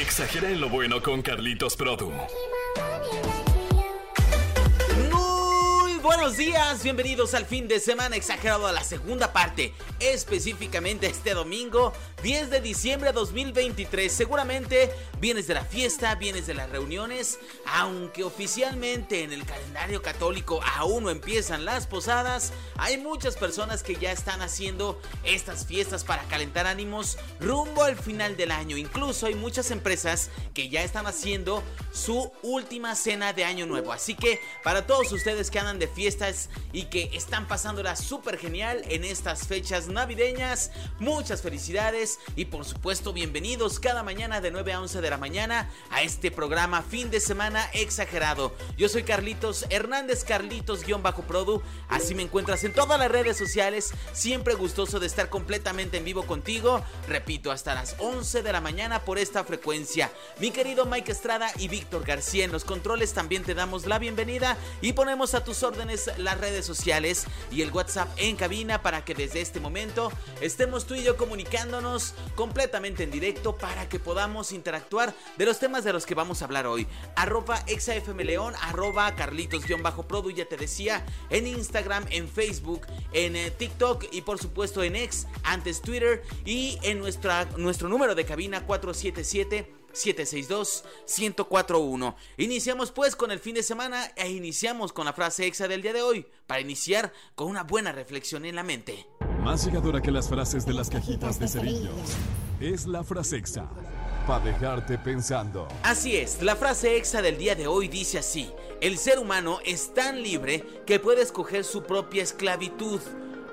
Exagera en lo bueno con Carlitos Produ. Buenos días, bienvenidos al fin de semana exagerado a la segunda parte, específicamente este domingo 10 de diciembre de 2023. Seguramente vienes de la fiesta, vienes de las reuniones, aunque oficialmente en el calendario católico aún no empiezan las posadas, hay muchas personas que ya están haciendo estas fiestas para calentar ánimos rumbo al final del año. Incluso hay muchas empresas que ya están haciendo su última cena de año nuevo. Así que para todos ustedes que andan de fiesta, y que están pasándola súper genial en estas fechas navideñas. Muchas felicidades y por supuesto bienvenidos cada mañana de 9 a 11 de la mañana a este programa fin de semana exagerado. Yo soy Carlitos Hernández, Carlitos-Produ. Así me encuentras en todas las redes sociales. Siempre gustoso de estar completamente en vivo contigo. Repito, hasta las 11 de la mañana por esta frecuencia. Mi querido Mike Estrada y Víctor García en los controles también te damos la bienvenida y ponemos a tus órdenes las redes sociales y el WhatsApp en cabina para que desde este momento estemos tú y yo comunicándonos completamente en directo para que podamos interactuar de los temas de los que vamos a hablar hoy. Arroba exafmleón, arroba carlitos-produ, ya te decía, en Instagram, en Facebook, en eh, TikTok y por supuesto en X, antes Twitter y en nuestra, nuestro número de cabina 477 762-1041. Iniciamos pues con el fin de semana e iniciamos con la frase exa del día de hoy, para iniciar con una buena reflexión en la mente. Más llegadora que las frases de las cajitas de cerillos es la frase exa, para dejarte pensando. Así es, la frase exa del día de hoy dice así, el ser humano es tan libre que puede escoger su propia esclavitud.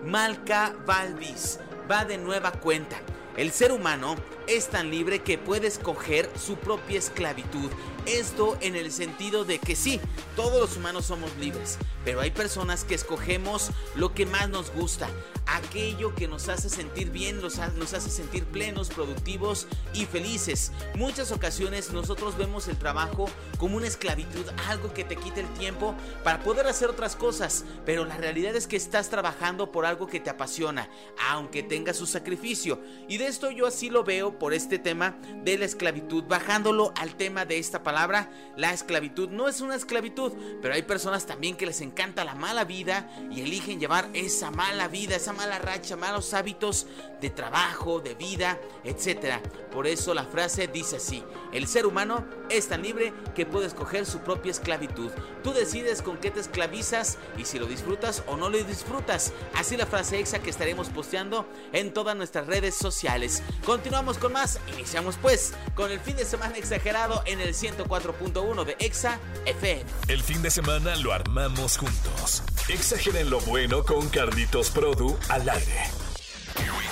Malca Valvis va de nueva cuenta. El ser humano es tan libre que puede escoger su propia esclavitud. Esto en el sentido de que sí, todos los humanos somos libres, pero hay personas que escogemos lo que más nos gusta aquello que nos hace sentir bien, nos, hace sentir plenos, productivos y felices. Muchas ocasiones nosotros vemos el trabajo como una esclavitud, algo que te quita el tiempo para poder hacer otras cosas, pero la realidad es que estás trabajando por algo que te apasiona, aunque tenga su sacrificio. Y de esto yo así lo veo por este tema de la esclavitud, bajándolo al tema de esta palabra, la esclavitud no es una esclavitud, pero hay personas también que les encanta la mala vida y eligen llevar esa mala vida, esa mala racha, malos hábitos de trabajo, de vida, etc. Por eso la frase dice así, el ser humano es tan libre que puede escoger su propia esclavitud. Tú decides con qué te esclavizas y si lo disfrutas o no lo disfrutas. Así la frase exa que estaremos posteando en todas nuestras redes sociales. Continuamos con más, iniciamos pues con el fin de semana exagerado en el 104.1 de Exa FM. El fin de semana lo armamos juntos. Exageren lo bueno con Carlitos Produ al aire.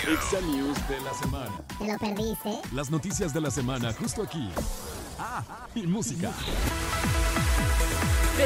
Exa News de la semana. ¿Te lo perdiste? Las noticias de la semana justo aquí. Ah, y música.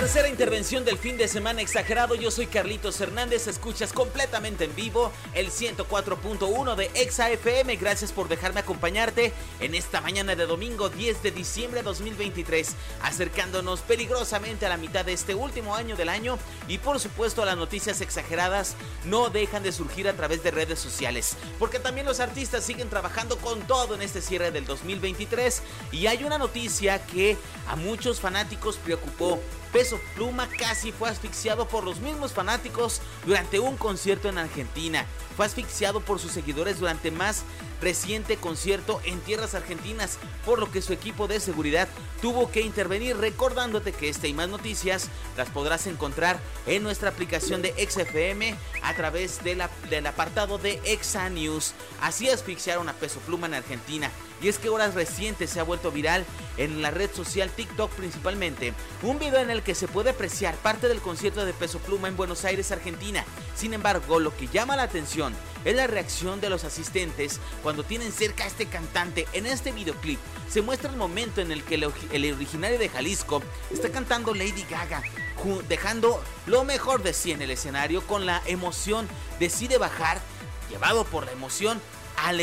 Tercera intervención del fin de semana exagerado. Yo soy Carlitos Hernández. Escuchas completamente en vivo el 104.1 de Exa FM. Gracias por dejarme acompañarte en esta mañana de domingo 10 de diciembre de 2023. Acercándonos peligrosamente a la mitad de este último año del año. Y por supuesto, las noticias exageradas no dejan de surgir a través de redes sociales. Porque también los artistas siguen trabajando con todo en este cierre del 2023. Y hay una noticia que a muchos fanáticos preocupó Peso Pluma casi fue asfixiado por los mismos fanáticos durante un concierto en Argentina. Fue asfixiado por sus seguidores durante más reciente concierto en tierras argentinas, por lo que su equipo de seguridad tuvo que intervenir recordándote que esta y más noticias las podrás encontrar en nuestra aplicación de XFM a través de la, del apartado de Exa News. Así asfixiaron a Peso Pluma en Argentina. Y es que horas recientes se ha vuelto viral en la red social TikTok principalmente un video en el que se puede apreciar parte del concierto de Peso Pluma en Buenos Aires, Argentina. Sin embargo, lo que llama la atención es la reacción de los asistentes cuando tienen cerca a este cantante. En este videoclip se muestra el momento en el que el originario de Jalisco está cantando Lady Gaga, dejando lo mejor de sí en el escenario con la emoción, decide bajar, llevado por la emoción, al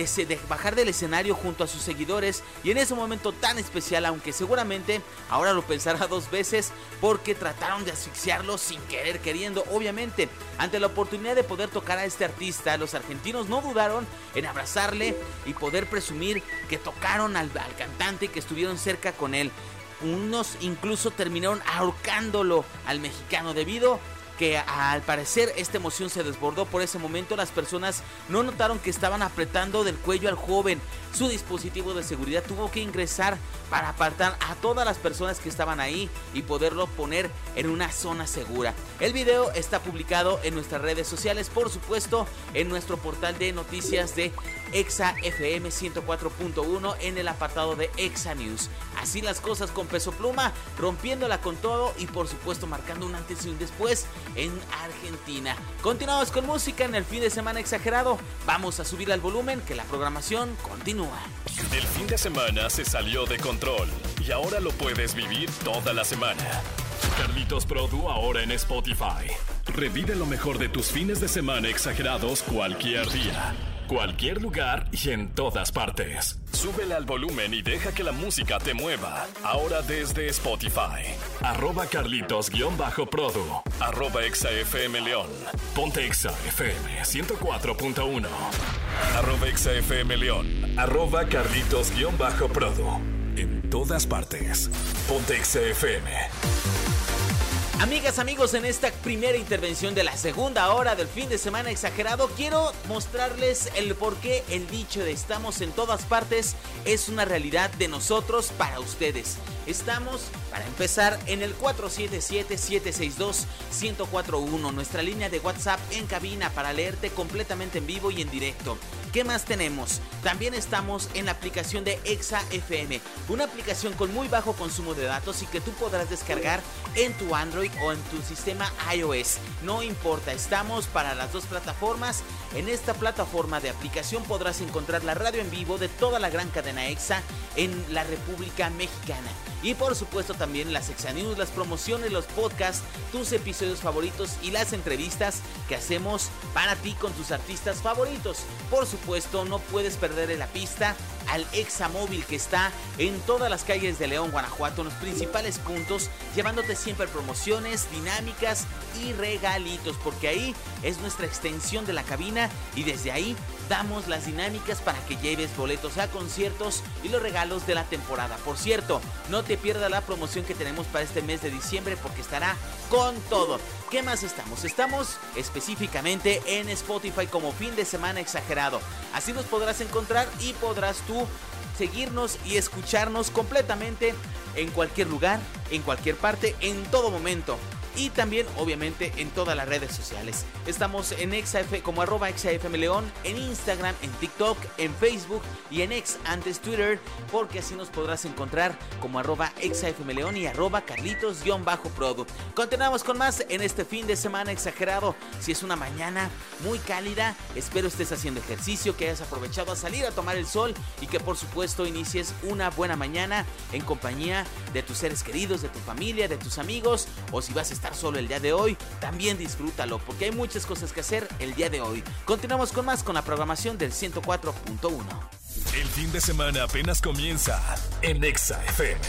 bajar del escenario junto a sus seguidores y en ese momento tan especial, aunque seguramente ahora lo pensará dos veces porque trataron de asfixiarlo sin querer queriendo, obviamente, ante la oportunidad de poder tocar a este artista, los argentinos no dudaron en abrazarle y poder presumir que tocaron al, al cantante y que estuvieron cerca con él. Unos incluso terminaron ahorcándolo al mexicano debido que al parecer esta emoción se desbordó por ese momento. Las personas no notaron que estaban apretando del cuello al joven. Su dispositivo de seguridad tuvo que ingresar para apartar a todas las personas que estaban ahí y poderlo poner en una zona segura. El video está publicado en nuestras redes sociales, por supuesto, en nuestro portal de noticias de Exa FM 104.1 en el apartado de Exa News. Así las cosas con Peso Pluma, rompiéndola con todo y por supuesto marcando un antes y un después en Argentina. Continuamos con música en el fin de semana exagerado. Vamos a subir al volumen que la programación continúa. El fin de semana se salió de control y ahora lo puedes vivir toda la semana. Carlitos Produ ahora en Spotify. Revive lo mejor de tus fines de semana exagerados cualquier día cualquier lugar y en todas partes. Súbele al volumen y deja que la música te mueva. Ahora desde Spotify. Arroba Carlitos-Produ. Arroba ExaFM León. Ponte ExaFM 104.1. Arroba ExaFM León. Arroba Carlitos-Produ. En todas partes. Ponte ExaFM. Amigas, amigos, en esta primera intervención de la segunda hora del fin de semana exagerado, quiero mostrarles el por qué el dicho de estamos en todas partes es una realidad de nosotros para ustedes. Estamos, para empezar, en el 477-762-1041, nuestra línea de WhatsApp en cabina para leerte completamente en vivo y en directo. ¿Qué más tenemos? También estamos en la aplicación de Exa FM, una aplicación con muy bajo consumo de datos y que tú podrás descargar en tu Android o en tu sistema iOS. No importa, estamos para las dos plataformas. En esta plataforma de aplicación podrás encontrar la radio en vivo de toda la gran cadena Exa en la República Mexicana. Y por supuesto también las Exa News, las promociones, los podcasts, tus episodios favoritos y las entrevistas que hacemos para ti con tus artistas favoritos. Por supuesto, no puedes perder la pista al Exa Móvil que está en todas las calles de León, Guanajuato, en los principales puntos, llevándote siempre promociones, dinámicas y regalitos, porque ahí es nuestra extensión de la cabina y desde ahí damos las dinámicas para que lleves boletos a conciertos y los regalos de la temporada. Por cierto, no te pierdas la promoción que tenemos para este mes de diciembre porque estará con todo. ¿Qué más estamos? Estamos específicamente en Spotify como fin de semana exagerado. Así nos podrás encontrar y podrás tú seguirnos y escucharnos completamente en cualquier lugar, en cualquier parte, en todo momento y también obviamente en todas las redes sociales. Estamos en XAF como arroba XAFM León, en Instagram, en TikTok, en Facebook y en X antes Twitter, porque así nos podrás encontrar como arroba XAFM León y arroba Carlitos-Produ. Continuamos con más en este fin de semana exagerado. Si es una mañana muy cálida, espero estés haciendo ejercicio, que hayas aprovechado a salir a tomar el sol y que por supuesto inicies una buena mañana en compañía de tus seres queridos, de tu familia, de tus amigos o si vas a estar solo el día de hoy, también disfrútalo porque hay muchas cosas que hacer el día de hoy. Continuamos con más con la programación del 104.1. El fin de semana apenas comienza en Exa FM.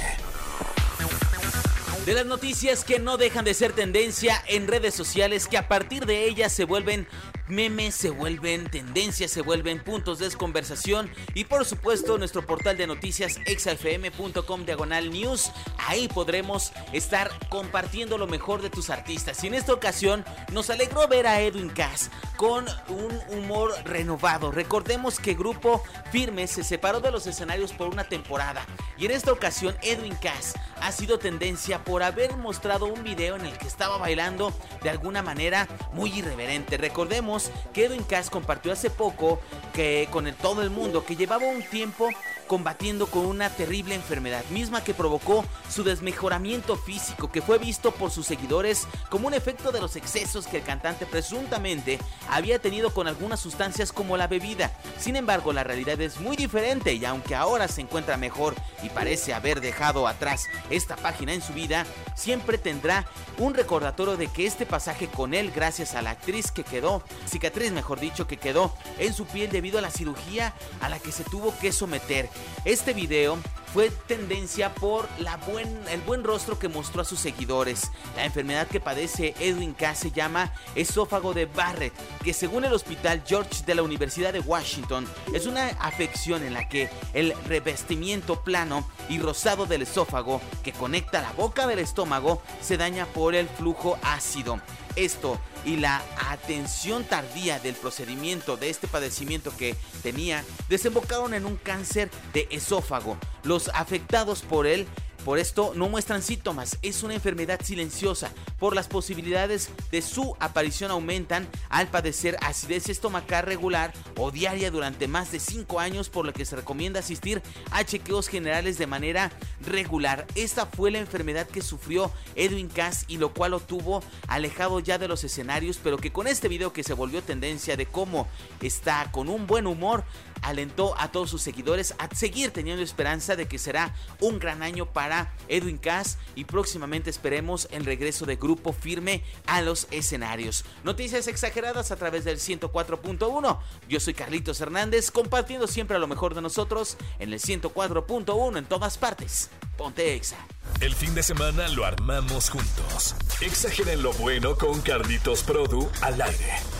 De las noticias que no dejan de ser tendencia en redes sociales, que a partir de ellas se vuelven memes se vuelven tendencias, se vuelven puntos de conversación y por supuesto nuestro portal de noticias exafm.com diagonal news. Ahí podremos estar compartiendo lo mejor de tus artistas. Y en esta ocasión nos alegró ver a Edwin Cass con un humor renovado. Recordemos que Grupo Firme se separó de los escenarios por una temporada y en esta ocasión Edwin Cass ha sido tendencia por haber mostrado un video en el que estaba bailando de alguna manera muy irreverente. Recordemos que Edwin compartió hace poco que con todo el mundo que llevaba un tiempo combatiendo con una terrible enfermedad, misma que provocó su desmejoramiento físico, que fue visto por sus seguidores como un efecto de los excesos que el cantante presuntamente había tenido con algunas sustancias como la bebida. Sin embargo, la realidad es muy diferente y aunque ahora se encuentra mejor y parece haber dejado atrás esta página en su vida, siempre tendrá un recordatorio de que este pasaje con él, gracias a la actriz que quedó, cicatriz mejor dicho, que quedó en su piel debido a la cirugía a la que se tuvo que someter. Este video fue tendencia por la buen, el buen rostro que mostró a sus seguidores. La enfermedad que padece Edwin K se llama esófago de Barrett, que según el Hospital George de la Universidad de Washington es una afección en la que el revestimiento plano y rosado del esófago que conecta la boca del estómago se daña por el flujo ácido. Esto y la atención tardía del procedimiento de este padecimiento que tenía desembocaron en un cáncer de esófago. Los afectados por él por esto no muestran síntomas, es una enfermedad silenciosa. Por las posibilidades de su aparición aumentan al padecer acidez estomacal regular o diaria durante más de 5 años, por lo que se recomienda asistir a chequeos generales de manera regular. Esta fue la enfermedad que sufrió Edwin Cass y lo cual lo tuvo alejado ya de los escenarios, pero que con este video que se volvió tendencia de cómo está con un buen humor, alentó a todos sus seguidores a seguir teniendo esperanza de que será un gran año para Edwin Cass y próximamente esperemos el regreso de grupo firme a los escenarios. Noticias exageradas a través del 104.1. Yo soy Carlitos Hernández compartiendo siempre a lo mejor de nosotros en el 104.1 en todas partes. Ponte Exa. El fin de semana lo armamos juntos. Exageren lo bueno con Carlitos Produ al aire.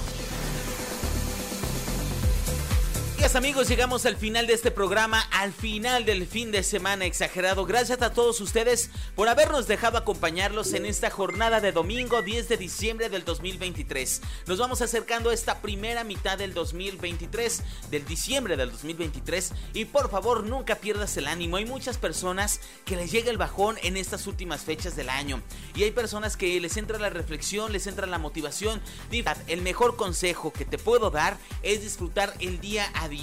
Amigos, llegamos al final de este programa, al final del fin de semana exagerado. Gracias a todos ustedes por habernos dejado acompañarlos en esta jornada de domingo 10 de diciembre del 2023. Nos vamos acercando a esta primera mitad del 2023, del diciembre del 2023 y por favor nunca pierdas el ánimo. Hay muchas personas que les llega el bajón en estas últimas fechas del año y hay personas que les entra la reflexión, les entra la motivación. El mejor consejo que te puedo dar es disfrutar el día a día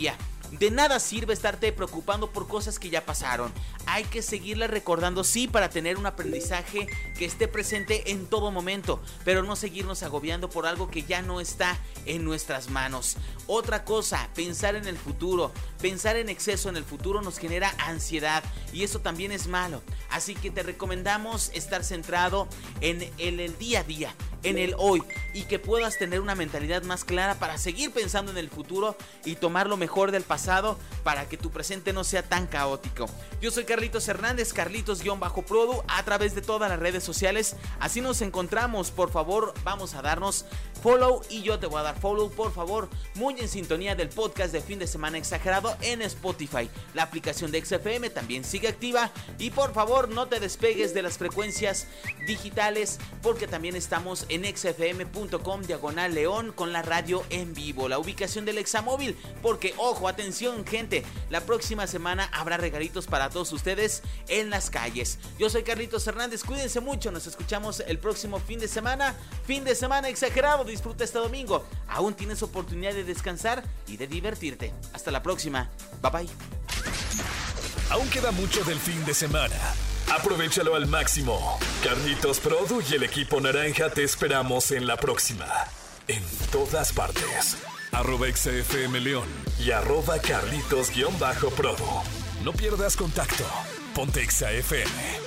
de nada sirve estarte preocupando por cosas que ya pasaron. Hay que seguirlas recordando, sí, para tener un aprendizaje que esté presente en todo momento, pero no seguirnos agobiando por algo que ya no está en nuestras manos. Otra cosa, pensar en el futuro. Pensar en exceso en el futuro nos genera ansiedad y eso también es malo. Así que te recomendamos estar centrado en el, el día a día en el hoy y que puedas tener una mentalidad más clara para seguir pensando en el futuro y tomar lo mejor del pasado para que tu presente no sea tan caótico. Yo soy Carlitos Hernández, Carlitos-Produ a través de todas las redes sociales. Así nos encontramos, por favor, vamos a darnos follow y yo te voy a dar follow, por favor, muy en sintonía del podcast de fin de semana exagerado en Spotify. La aplicación de XFM también sigue activa y por favor no te despegues de las frecuencias digitales porque también estamos en xfm.com diagonal león con la radio en vivo, la ubicación del examóvil, porque ojo, atención gente, la próxima semana habrá regalitos para todos ustedes en las calles. Yo soy Carlitos Hernández, cuídense mucho, nos escuchamos el próximo fin de semana, fin de semana exagerado, disfruta este domingo, aún tienes oportunidad de descansar y de divertirte. Hasta la próxima, bye bye. Aún queda mucho del fin de semana. Aprovechalo al máximo. Carlitos Produ y el equipo naranja te esperamos en la próxima. En todas partes. Arroba XFM León y arroba Carlitos-Produ. No pierdas contacto. Ponte XFM.